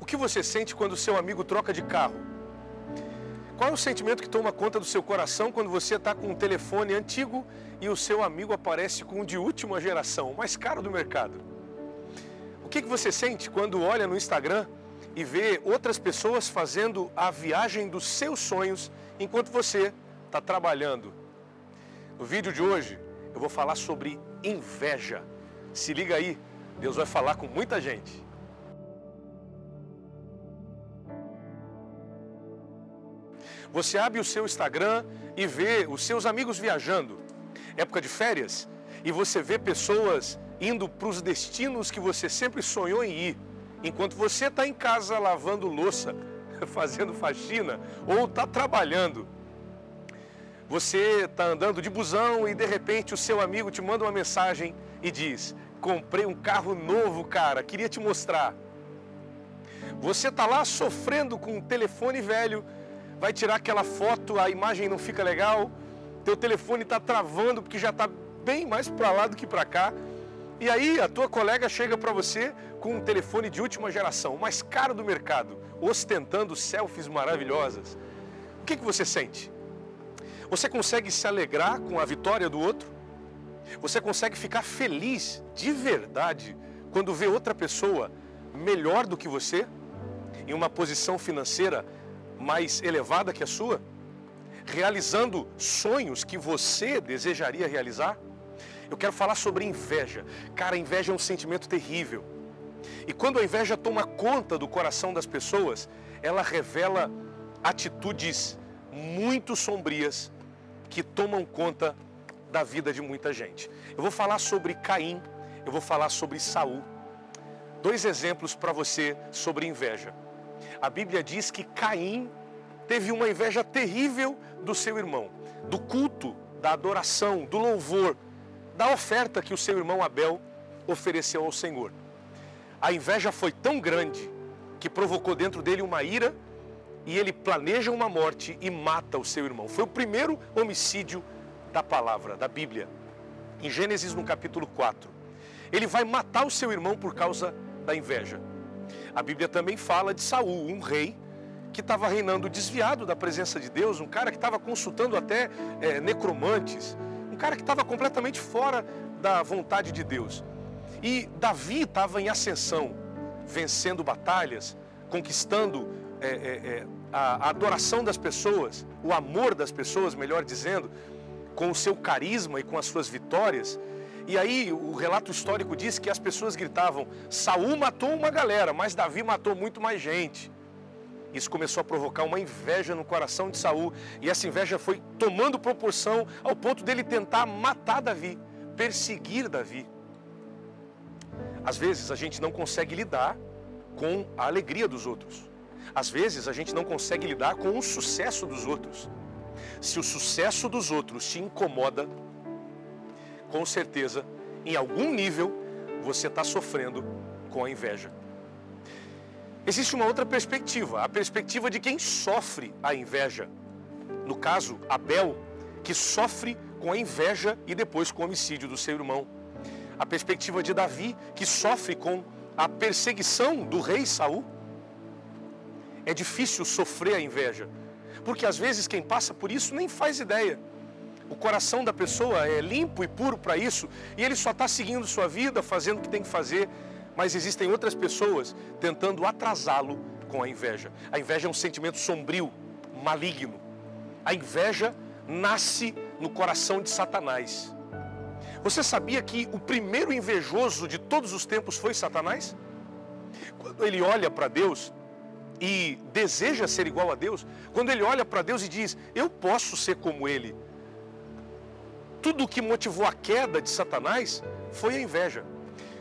O que você sente quando seu amigo troca de carro? Qual é o sentimento que toma conta do seu coração quando você está com um telefone antigo e o seu amigo aparece com um de última geração, o mais caro do mercado? O que, que você sente quando olha no Instagram e vê outras pessoas fazendo a viagem dos seus sonhos enquanto você está trabalhando? No vídeo de hoje eu vou falar sobre inveja. Se liga aí, Deus vai falar com muita gente. Você abre o seu Instagram e vê os seus amigos viajando, época de férias, e você vê pessoas indo para os destinos que você sempre sonhou em ir, enquanto você está em casa lavando louça, fazendo faxina ou está trabalhando. Você está andando de busão e de repente o seu amigo te manda uma mensagem e diz: Comprei um carro novo, cara, queria te mostrar. Você está lá sofrendo com um telefone velho vai tirar aquela foto, a imagem não fica legal, teu telefone está travando porque já está bem mais para lá do que para cá. E aí a tua colega chega para você com um telefone de última geração, o mais caro do mercado, ostentando selfies maravilhosas. O que, que você sente? Você consegue se alegrar com a vitória do outro? Você consegue ficar feliz de verdade quando vê outra pessoa melhor do que você, em uma posição financeira mais elevada que a sua? Realizando sonhos que você desejaria realizar? Eu quero falar sobre inveja. Cara, inveja é um sentimento terrível. E quando a inveja toma conta do coração das pessoas, ela revela atitudes muito sombrias que tomam conta da vida de muita gente. Eu vou falar sobre Caim, eu vou falar sobre Saul. Dois exemplos para você sobre inveja. A Bíblia diz que Caim teve uma inveja terrível do seu irmão, do culto, da adoração, do louvor, da oferta que o seu irmão Abel ofereceu ao Senhor. A inveja foi tão grande que provocou dentro dele uma ira e ele planeja uma morte e mata o seu irmão. Foi o primeiro homicídio da palavra, da Bíblia. Em Gênesis no capítulo 4. Ele vai matar o seu irmão por causa da inveja. A Bíblia também fala de Saul, um rei que estava reinando desviado da presença de Deus, um cara que estava consultando até é, necromantes, um cara que estava completamente fora da vontade de Deus. E Davi estava em ascensão, vencendo batalhas, conquistando é, é, é, a, a adoração das pessoas, o amor das pessoas, melhor dizendo, com o seu carisma e com as suas vitórias. E aí o relato histórico diz que as pessoas gritavam: Saul matou uma galera, mas Davi matou muito mais gente. Isso começou a provocar uma inveja no coração de Saul, e essa inveja foi tomando proporção ao ponto dele tentar matar Davi, perseguir Davi. Às vezes a gente não consegue lidar com a alegria dos outros. Às vezes a gente não consegue lidar com o sucesso dos outros. Se o sucesso dos outros te incomoda, com certeza, em algum nível, você está sofrendo com a inveja. Existe uma outra perspectiva, a perspectiva de quem sofre a inveja. No caso, Abel, que sofre com a inveja e depois com o homicídio do seu irmão. A perspectiva de Davi, que sofre com a perseguição do rei Saul. É difícil sofrer a inveja, porque às vezes quem passa por isso nem faz ideia. O coração da pessoa é limpo e puro para isso, e ele só está seguindo sua vida, fazendo o que tem que fazer, mas existem outras pessoas tentando atrasá-lo com a inveja. A inveja é um sentimento sombrio, maligno. A inveja nasce no coração de Satanás. Você sabia que o primeiro invejoso de todos os tempos foi Satanás? Quando ele olha para Deus e deseja ser igual a Deus, quando ele olha para Deus e diz: Eu posso ser como Ele. Tudo o que motivou a queda de Satanás foi a inveja.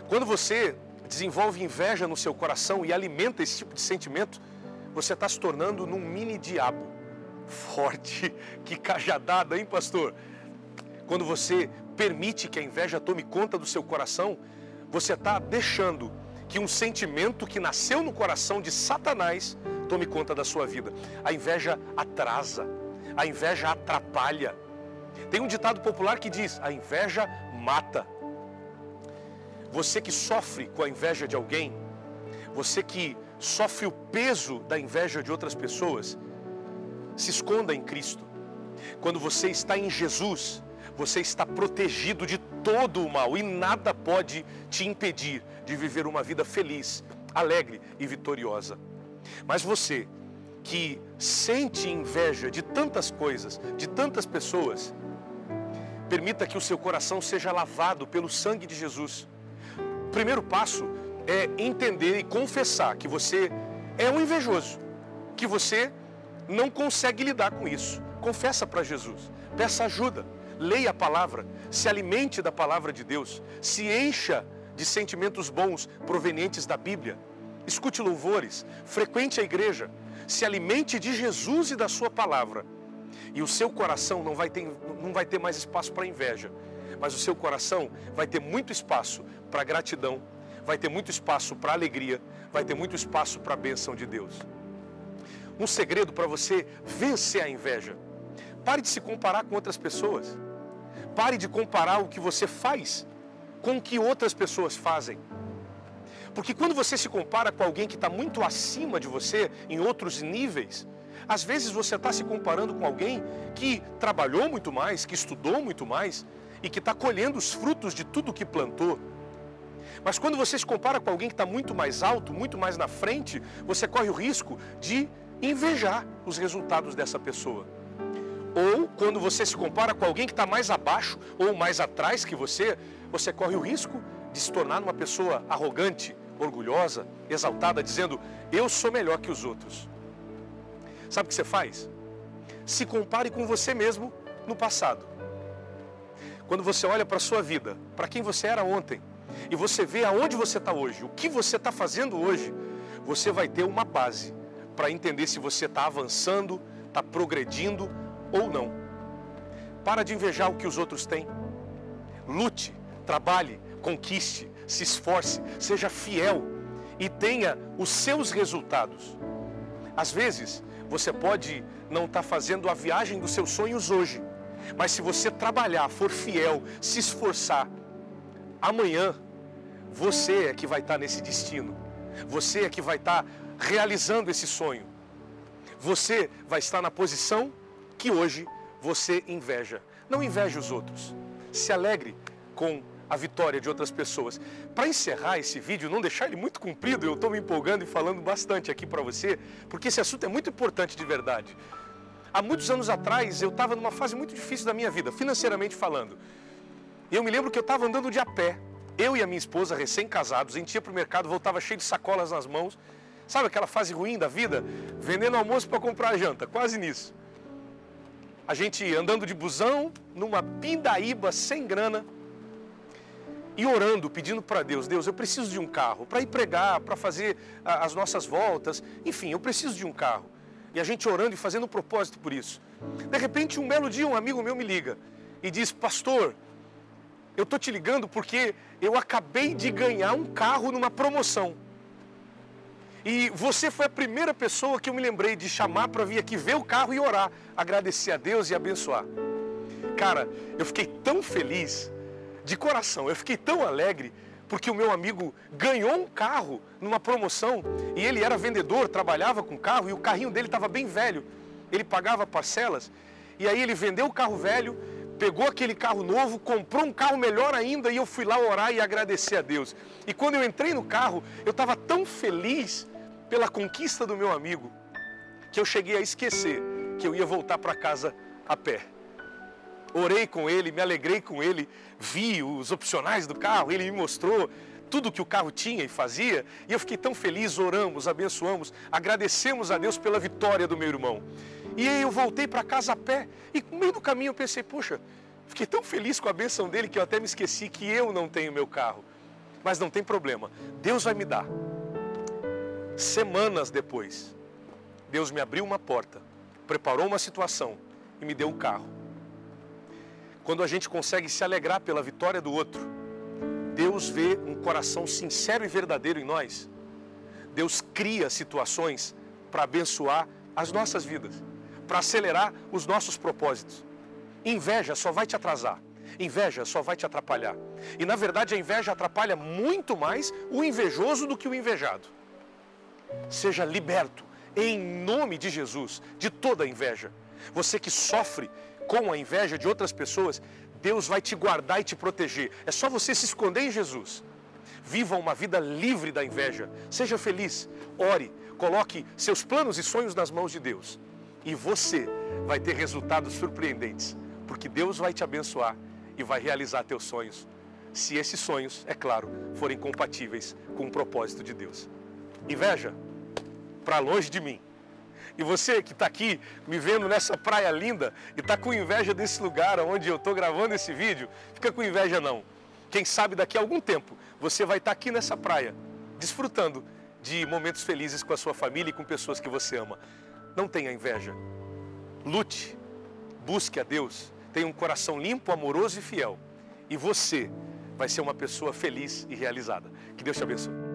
Quando você desenvolve inveja no seu coração e alimenta esse tipo de sentimento, você está se tornando num mini diabo. Forte, que cajadada, hein, pastor? Quando você permite que a inveja tome conta do seu coração, você está deixando que um sentimento que nasceu no coração de Satanás tome conta da sua vida. A inveja atrasa, a inveja atrapalha. Tem um ditado popular que diz: a inveja mata. Você que sofre com a inveja de alguém, Você que sofre o peso da inveja de outras pessoas, se esconda em Cristo. Quando você está em Jesus, você está protegido de todo o mal e nada pode te impedir de viver uma vida feliz, alegre e vitoriosa. Mas você que sente inveja de tantas coisas, de tantas pessoas, permita que o seu coração seja lavado pelo sangue de Jesus. O primeiro passo é entender e confessar que você é um invejoso, que você não consegue lidar com isso. Confessa para Jesus, peça ajuda, leia a palavra, se alimente da palavra de Deus, se encha de sentimentos bons provenientes da Bíblia. Escute louvores, frequente a igreja, se alimente de Jesus e da sua palavra. E o seu coração não vai ter, não vai ter mais espaço para inveja, mas o seu coração vai ter muito espaço para gratidão, vai ter muito espaço para alegria, vai ter muito espaço para a bênção de Deus. Um segredo para você vencer a inveja. Pare de se comparar com outras pessoas. Pare de comparar o que você faz com o que outras pessoas fazem. Porque quando você se compara com alguém que está muito acima de você, em outros níveis, às vezes você está se comparando com alguém que trabalhou muito mais, que estudou muito mais e que está colhendo os frutos de tudo que plantou. Mas quando você se compara com alguém que está muito mais alto, muito mais na frente, você corre o risco de invejar os resultados dessa pessoa. Ou quando você se compara com alguém que está mais abaixo ou mais atrás que você, você corre o risco de se tornar uma pessoa arrogante, orgulhosa, exaltada, dizendo: Eu sou melhor que os outros. Sabe o que você faz? Se compare com você mesmo no passado. Quando você olha para a sua vida, para quem você era ontem, e você vê aonde você está hoje, o que você está fazendo hoje, você vai ter uma base para entender se você está avançando, está progredindo ou não. Para de invejar o que os outros têm. Lute, trabalhe, conquiste, se esforce, seja fiel e tenha os seus resultados. Às vezes, você pode não estar tá fazendo a viagem dos seus sonhos hoje, mas se você trabalhar, for fiel, se esforçar, amanhã você é que vai estar tá nesse destino. Você é que vai estar tá realizando esse sonho. Você vai estar na posição que hoje você inveja. Não inveje os outros. Se alegre com a vitória de outras pessoas. Para encerrar esse vídeo, não deixar ele muito comprido, eu estou me empolgando e falando bastante aqui para você, porque esse assunto é muito importante de verdade. Há muitos anos atrás, eu estava numa fase muito difícil da minha vida, financeiramente falando. E eu me lembro que eu estava andando de a pé, eu e a minha esposa, recém-casados, a gente ia para o mercado, voltava cheio de sacolas nas mãos. Sabe aquela fase ruim da vida? Vendendo almoço para comprar janta, quase nisso a gente andando de busão, numa pindaíba sem grana, e orando, pedindo para Deus, Deus, eu preciso de um carro para ir pregar, para fazer as nossas voltas, enfim, eu preciso de um carro. E a gente orando e fazendo um propósito por isso. De repente, um belo dia, um amigo meu me liga e diz: Pastor, eu estou te ligando porque eu acabei de ganhar um carro numa promoção. E você foi a primeira pessoa que eu me lembrei de chamar para vir aqui ver o carro e orar, agradecer a Deus e abençoar. Cara, eu fiquei tão feliz, de coração, eu fiquei tão alegre, porque o meu amigo ganhou um carro numa promoção e ele era vendedor, trabalhava com carro e o carrinho dele estava bem velho. Ele pagava parcelas e aí ele vendeu o carro velho, pegou aquele carro novo, comprou um carro melhor ainda e eu fui lá orar e agradecer a Deus. E quando eu entrei no carro, eu estava tão feliz pela conquista do meu amigo, que eu cheguei a esquecer que eu ia voltar para casa a pé. Orei com ele, me alegrei com ele, vi os opcionais do carro, ele me mostrou tudo que o carro tinha e fazia, e eu fiquei tão feliz, oramos, abençoamos, agradecemos a Deus pela vitória do meu irmão. E aí eu voltei para casa a pé, e no meio do caminho eu pensei, poxa, fiquei tão feliz com a benção dele que eu até me esqueci que eu não tenho meu carro. Mas não tem problema, Deus vai me dar. Semanas depois, Deus me abriu uma porta, preparou uma situação e me deu um carro. Quando a gente consegue se alegrar pela vitória do outro, Deus vê um coração sincero e verdadeiro em nós. Deus cria situações para abençoar as nossas vidas, para acelerar os nossos propósitos. Inveja só vai te atrasar. Inveja só vai te atrapalhar. E na verdade a inveja atrapalha muito mais o invejoso do que o invejado. seja liberto em nome de Jesus de toda inveja. Você que sofre com a inveja de outras pessoas, Deus vai te guardar e te proteger. É só você se esconder em Jesus. Viva uma vida livre da inveja. Seja feliz. Ore. Coloque seus planos e sonhos nas mãos de Deus. E você vai ter resultados surpreendentes. Porque Deus vai te abençoar e vai realizar teus sonhos. Se esses sonhos, é claro, forem compatíveis com o propósito de Deus. Inveja, para longe de mim. E você que está aqui me vendo nessa praia linda e está com inveja desse lugar onde eu estou gravando esse vídeo, fica com inveja não. Quem sabe daqui a algum tempo você vai estar tá aqui nessa praia, desfrutando de momentos felizes com a sua família e com pessoas que você ama. Não tenha inveja. Lute, busque a Deus, tenha um coração limpo, amoroso e fiel. E você vai ser uma pessoa feliz e realizada. Que Deus te abençoe.